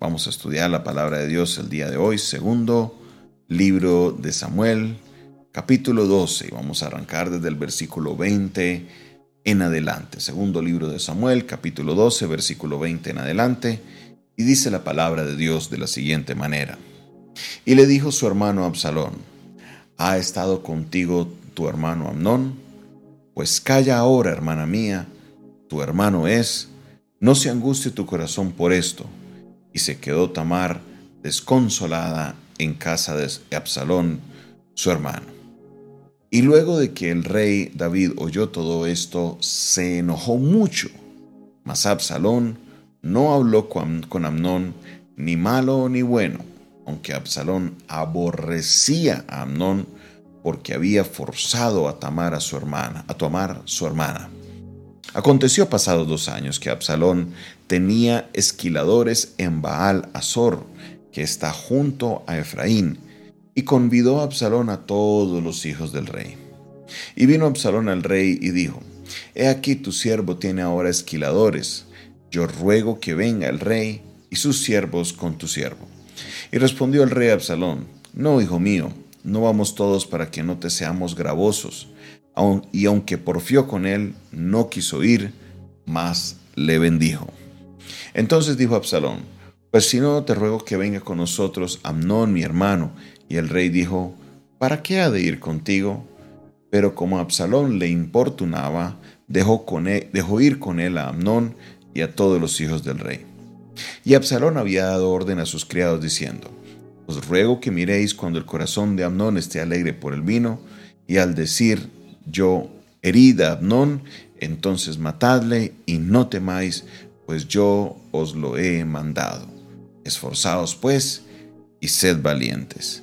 Vamos a estudiar la palabra de Dios el día de hoy, segundo libro de Samuel, capítulo 12. Y vamos a arrancar desde el versículo 20 en adelante. Segundo libro de Samuel, capítulo 12, versículo 20 en adelante. Y dice la palabra de Dios de la siguiente manera. Y le dijo su hermano Absalón, ¿ha estado contigo tu hermano Amnón? Pues calla ahora, hermana mía, tu hermano es, no se angustie tu corazón por esto. Y se quedó Tamar desconsolada en casa de Absalón, su hermano. Y luego de que el rey David oyó todo esto, se enojó mucho. Mas Absalón no habló con, Amnón ni malo ni bueno, aunque Absalón aborrecía a Amnón porque había forzado a Tamar a su hermana, a tomar su hermana. Aconteció pasados dos años que Absalón tenía esquiladores en Baal Azor, que está junto a Efraín, y convidó a Absalón a todos los hijos del rey. Y vino Absalón al rey y dijo, He aquí tu siervo tiene ahora esquiladores, yo ruego que venga el rey y sus siervos con tu siervo. Y respondió el rey Absalón, No, hijo mío, no vamos todos para que no te seamos gravosos y aunque porfió con él, no quiso ir, mas le bendijo. Entonces dijo Absalón, pues si no, te ruego que venga con nosotros Amnón, mi hermano. Y el rey dijo, ¿para qué ha de ir contigo? Pero como Absalón le importunaba, dejó, con dejó ir con él a Amnón y a todos los hijos del rey. Y Absalón había dado orden a sus criados diciendo, Os ruego que miréis cuando el corazón de Amnón esté alegre por el vino, y al decir, yo herida Abnón, entonces matadle y no temáis, pues yo os lo he mandado. Esforzaos pues y sed valientes.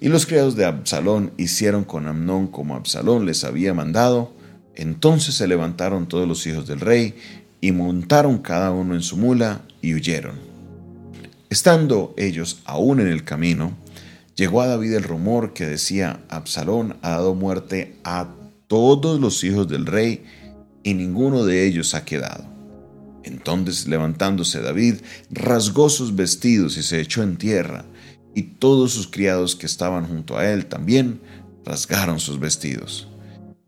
Y los criados de Absalón hicieron con Amnón como Absalón les había mandado. Entonces se levantaron todos los hijos del rey y montaron cada uno en su mula y huyeron. Estando ellos aún en el camino, llegó a David el rumor que decía, Absalón ha dado muerte a todos los hijos del rey, y ninguno de ellos ha quedado. Entonces levantándose David, rasgó sus vestidos y se echó en tierra, y todos sus criados que estaban junto a él también rasgaron sus vestidos.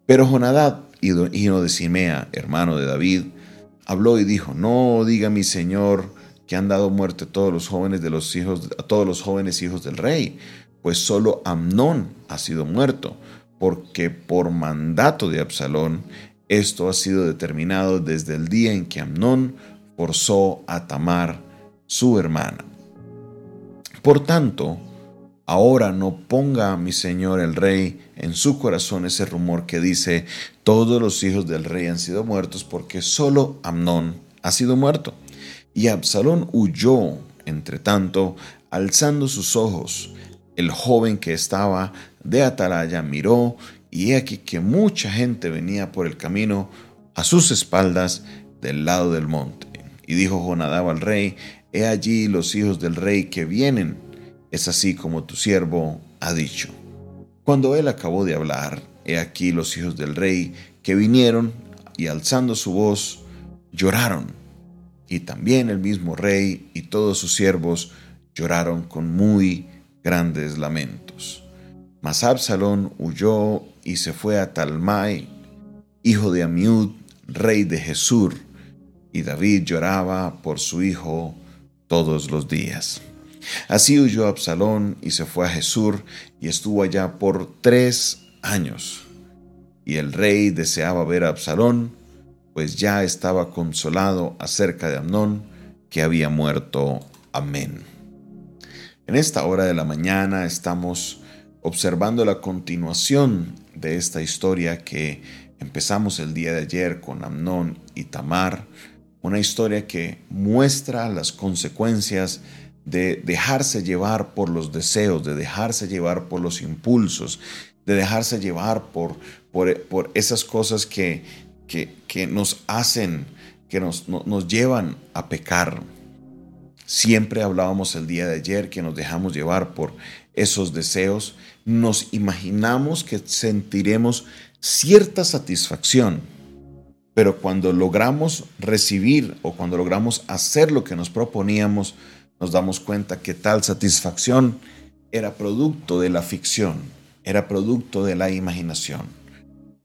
Pero Jonadab, hijo de Simea, hermano de David, habló y dijo, no diga mi señor que han dado muerte a todos los jóvenes de los hijos, todos los jóvenes hijos del rey, pues solo Amnón ha sido muerto, porque por mandato de Absalón esto ha sido determinado desde el día en que Amnón forzó a Tamar, su hermana. Por tanto, ahora no ponga mi señor el rey en su corazón ese rumor que dice, todos los hijos del rey han sido muertos porque solo Amnón ha sido muerto. Y Absalón huyó, entre tanto, alzando sus ojos. El joven que estaba de atalaya miró y he aquí que mucha gente venía por el camino a sus espaldas del lado del monte. Y dijo Jonadab al rey, he allí los hijos del rey que vienen, es así como tu siervo ha dicho. Cuando él acabó de hablar, he aquí los hijos del rey que vinieron y alzando su voz, lloraron. Y también el mismo rey y todos sus siervos lloraron con muy grandes lamentos. Mas Absalón huyó y se fue a Talmai, hijo de Amiud, rey de Jesur, y David lloraba por su hijo todos los días. Así huyó Absalón y se fue a Jesur y estuvo allá por tres años. Y el rey deseaba ver a Absalón, pues ya estaba consolado acerca de Amnón, que había muerto. Amén. En esta hora de la mañana estamos observando la continuación de esta historia que empezamos el día de ayer con Amnón y Tamar, una historia que muestra las consecuencias de dejarse llevar por los deseos, de dejarse llevar por los impulsos, de dejarse llevar por, por, esas cosas que, que, nos hacen, que nos, nos llevan a pecar. Siempre hablábamos el día de ayer que nos dejamos llevar por esos deseos, nos imaginamos que sentiremos cierta satisfacción, pero cuando logramos recibir o cuando logramos hacer lo que nos proponíamos, nos damos cuenta que tal satisfacción era producto de la ficción, era producto de la imaginación.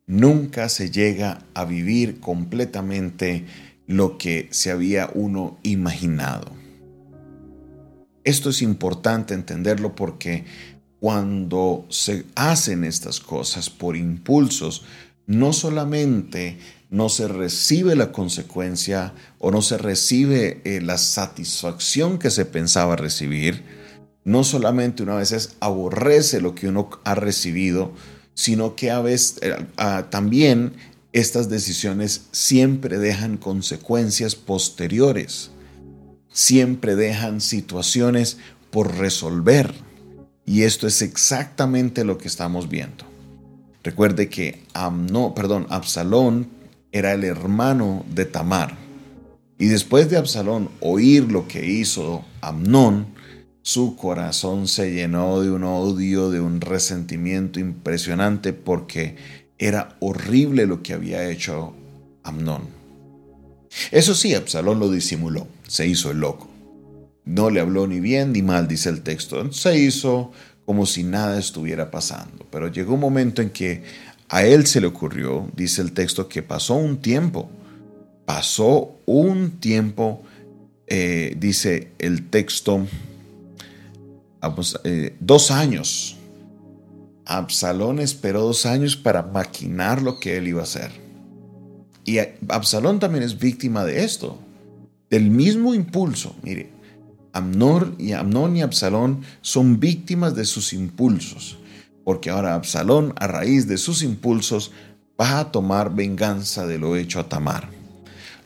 Nunca se llega a vivir completamente lo que se había uno imaginado. Esto es importante entenderlo porque cuando se hacen estas cosas por impulsos, no solamente no se recibe la consecuencia o no se recibe eh, la satisfacción que se pensaba recibir, no solamente una vez aborrece lo que uno ha recibido, sino que a veces eh, también estas decisiones siempre dejan consecuencias posteriores, siempre dejan situaciones por resolver. Y esto es exactamente lo que estamos viendo. Recuerde que Amno, perdón, Absalón era el hermano de Tamar. Y después de Absalón oír lo que hizo Amnón, su corazón se llenó de un odio, de un resentimiento impresionante porque era horrible lo que había hecho Amnón. Eso sí, Absalón lo disimuló, se hizo el loco. No le habló ni bien ni mal, dice el texto. Se hizo como si nada estuviera pasando. Pero llegó un momento en que a él se le ocurrió, dice el texto, que pasó un tiempo. Pasó un tiempo, eh, dice el texto, eh, dos años. Absalón esperó dos años para maquinar lo que él iba a hacer. Y Absalón también es víctima de esto, del mismo impulso. Mire, Amnor y Amnón y Absalón son víctimas de sus impulsos, porque ahora Absalón, a raíz de sus impulsos, va a tomar venganza de lo hecho a Tamar.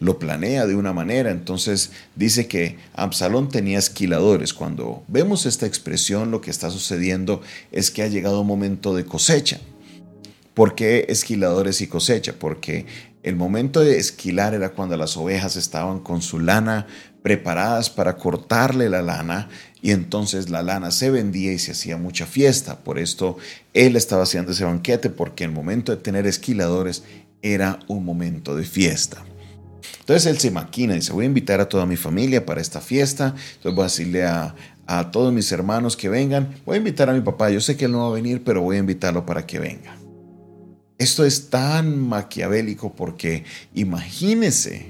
Lo planea de una manera, entonces dice que Absalón tenía esquiladores. Cuando vemos esta expresión, lo que está sucediendo es que ha llegado un momento de cosecha. ¿Por qué esquiladores y cosecha? Porque el momento de esquilar era cuando las ovejas estaban con su lana preparadas para cortarle la lana y entonces la lana se vendía y se hacía mucha fiesta. Por esto él estaba haciendo ese banquete porque el momento de tener esquiladores era un momento de fiesta. Entonces él se maquina y dice, voy a invitar a toda mi familia para esta fiesta. Entonces voy a decirle a, a todos mis hermanos que vengan. Voy a invitar a mi papá. Yo sé que él no va a venir, pero voy a invitarlo para que venga. Esto es tan maquiavélico porque imagínese,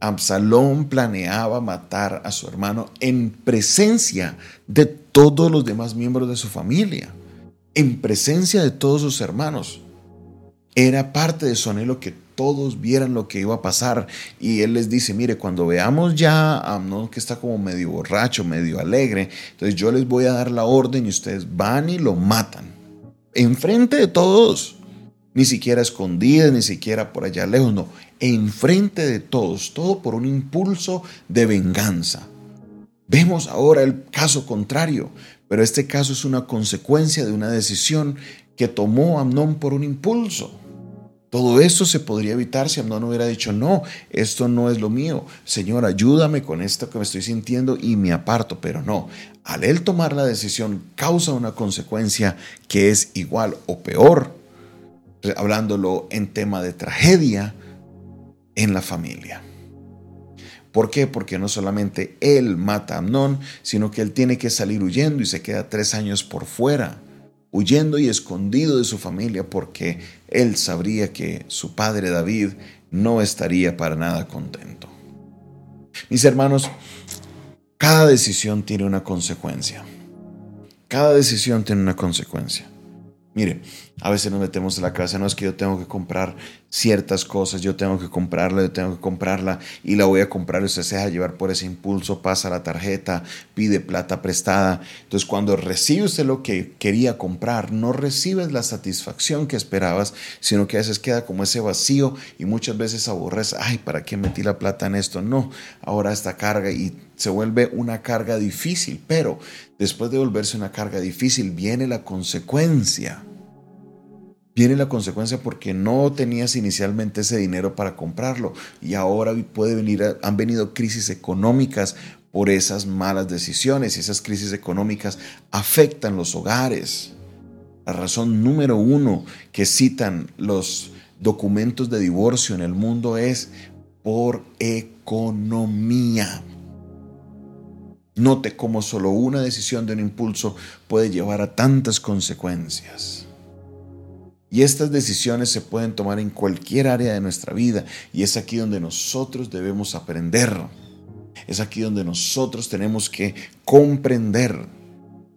Absalón planeaba matar a su hermano en presencia de todos los demás miembros de su familia, en presencia de todos sus hermanos. Era parte de su anhelo que todos vieran lo que iba a pasar. Y él les dice, mire, cuando veamos ya a Amnón que está como medio borracho, medio alegre, entonces yo les voy a dar la orden y ustedes van y lo matan. Enfrente de todos ni siquiera escondidas, ni siquiera por allá lejos, no, enfrente de todos, todo por un impulso de venganza. Vemos ahora el caso contrario, pero este caso es una consecuencia de una decisión que tomó Amnón por un impulso. Todo esto se podría evitar si Amnón hubiera dicho, no, esto no es lo mío. Señor, ayúdame con esto que me estoy sintiendo y me aparto. Pero no, al él tomar la decisión causa una consecuencia que es igual o peor hablándolo en tema de tragedia en la familia. ¿Por qué? Porque no solamente él mata a Amnón, sino que él tiene que salir huyendo y se queda tres años por fuera, huyendo y escondido de su familia porque él sabría que su padre David no estaría para nada contento. Mis hermanos, cada decisión tiene una consecuencia. Cada decisión tiene una consecuencia. Mire, a veces nos metemos en la casa, no es que yo tengo que comprar ciertas cosas, yo tengo que comprarla, yo tengo que comprarla y la voy a comprar, usted se deja llevar por ese impulso, pasa la tarjeta, pide plata prestada. Entonces cuando recibe usted lo que quería comprar, no recibes la satisfacción que esperabas, sino que a veces queda como ese vacío y muchas veces aborres, ay, ¿para qué metí la plata en esto? No, ahora esta carga y se vuelve una carga difícil, pero después de volverse una carga difícil viene la consecuencia. Viene la consecuencia porque no tenías inicialmente ese dinero para comprarlo y ahora puede venir, han venido crisis económicas por esas malas decisiones y esas crisis económicas afectan los hogares. La razón número uno que citan los documentos de divorcio en el mundo es por economía Note cómo solo una decisión de un impulso puede llevar a tantas consecuencias. Y estas decisiones se pueden tomar en cualquier área de nuestra vida y es aquí donde nosotros debemos aprender. Es aquí donde nosotros tenemos que comprender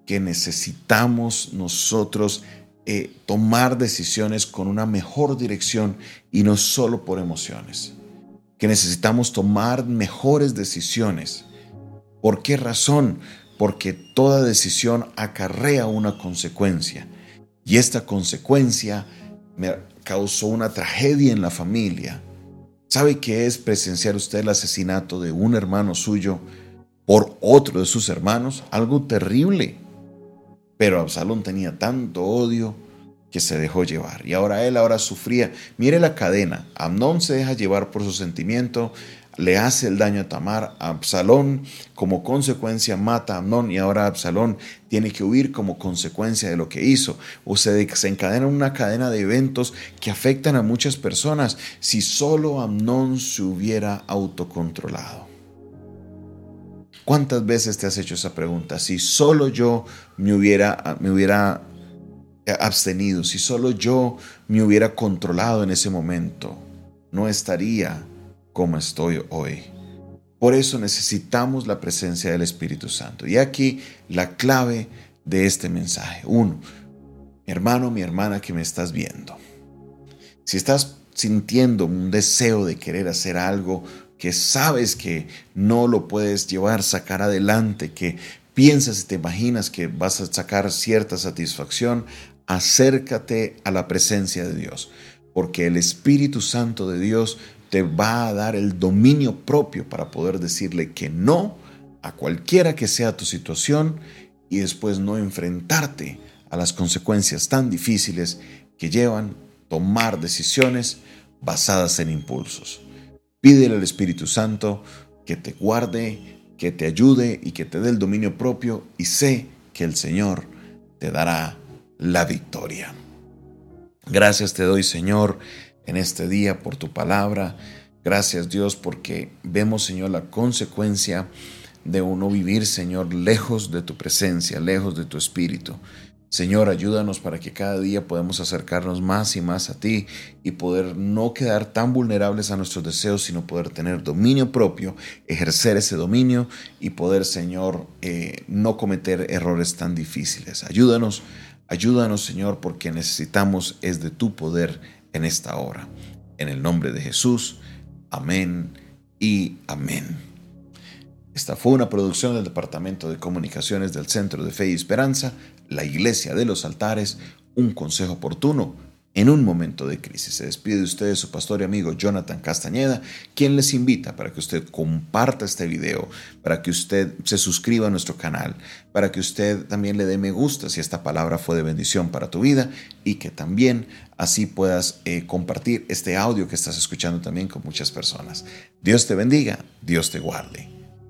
que necesitamos nosotros eh, tomar decisiones con una mejor dirección y no solo por emociones. Que necesitamos tomar mejores decisiones. ¿Por qué razón? Porque toda decisión acarrea una consecuencia. Y esta consecuencia me causó una tragedia en la familia. ¿Sabe qué es presenciar usted el asesinato de un hermano suyo por otro de sus hermanos? Algo terrible. Pero Absalón tenía tanto odio que se dejó llevar. Y ahora él ahora sufría. Mire la cadena. Amnón se deja llevar por su sentimiento, le hace el daño a Tamar. Absalón como consecuencia mata a Amnón y ahora Absalón tiene que huir como consecuencia de lo que hizo. O se desencadena una cadena de eventos que afectan a muchas personas si solo Amnón se hubiera autocontrolado. ¿Cuántas veces te has hecho esa pregunta? Si solo yo me hubiera, me hubiera abstenido, si solo yo me hubiera controlado en ese momento, no estaría como estoy hoy. Por eso necesitamos la presencia del Espíritu Santo. Y aquí la clave de este mensaje. Uno, mi hermano, mi hermana que me estás viendo. Si estás sintiendo un deseo de querer hacer algo que sabes que no lo puedes llevar, sacar adelante, que piensas y te imaginas que vas a sacar cierta satisfacción, acércate a la presencia de Dios, porque el Espíritu Santo de Dios te va a dar el dominio propio para poder decirle que no a cualquiera que sea tu situación y después no enfrentarte a las consecuencias tan difíciles que llevan tomar decisiones basadas en impulsos. Pídele al Espíritu Santo que te guarde, que te ayude y que te dé el dominio propio y sé que el Señor te dará la victoria. Gracias te doy, Señor, en este día por tu palabra. Gracias, Dios, porque vemos, Señor, la consecuencia de uno vivir, Señor, lejos de tu presencia, lejos de tu espíritu. Señor, ayúdanos para que cada día podamos acercarnos más y más a ti y poder no quedar tan vulnerables a nuestros deseos, sino poder tener dominio propio, ejercer ese dominio y poder, Señor, eh, no cometer errores tan difíciles. Ayúdanos, ayúdanos, Señor, porque necesitamos es de tu poder en esta hora. En el nombre de Jesús, amén y amén. Esta fue una producción del Departamento de Comunicaciones del Centro de Fe y Esperanza, la Iglesia de los Altares, un consejo oportuno en un momento de crisis. Se despide de ustedes su pastor y amigo Jonathan Castañeda, quien les invita para que usted comparta este video, para que usted se suscriba a nuestro canal, para que usted también le dé me gusta si esta palabra fue de bendición para tu vida y que también así puedas eh, compartir este audio que estás escuchando también con muchas personas. Dios te bendiga, Dios te guarde.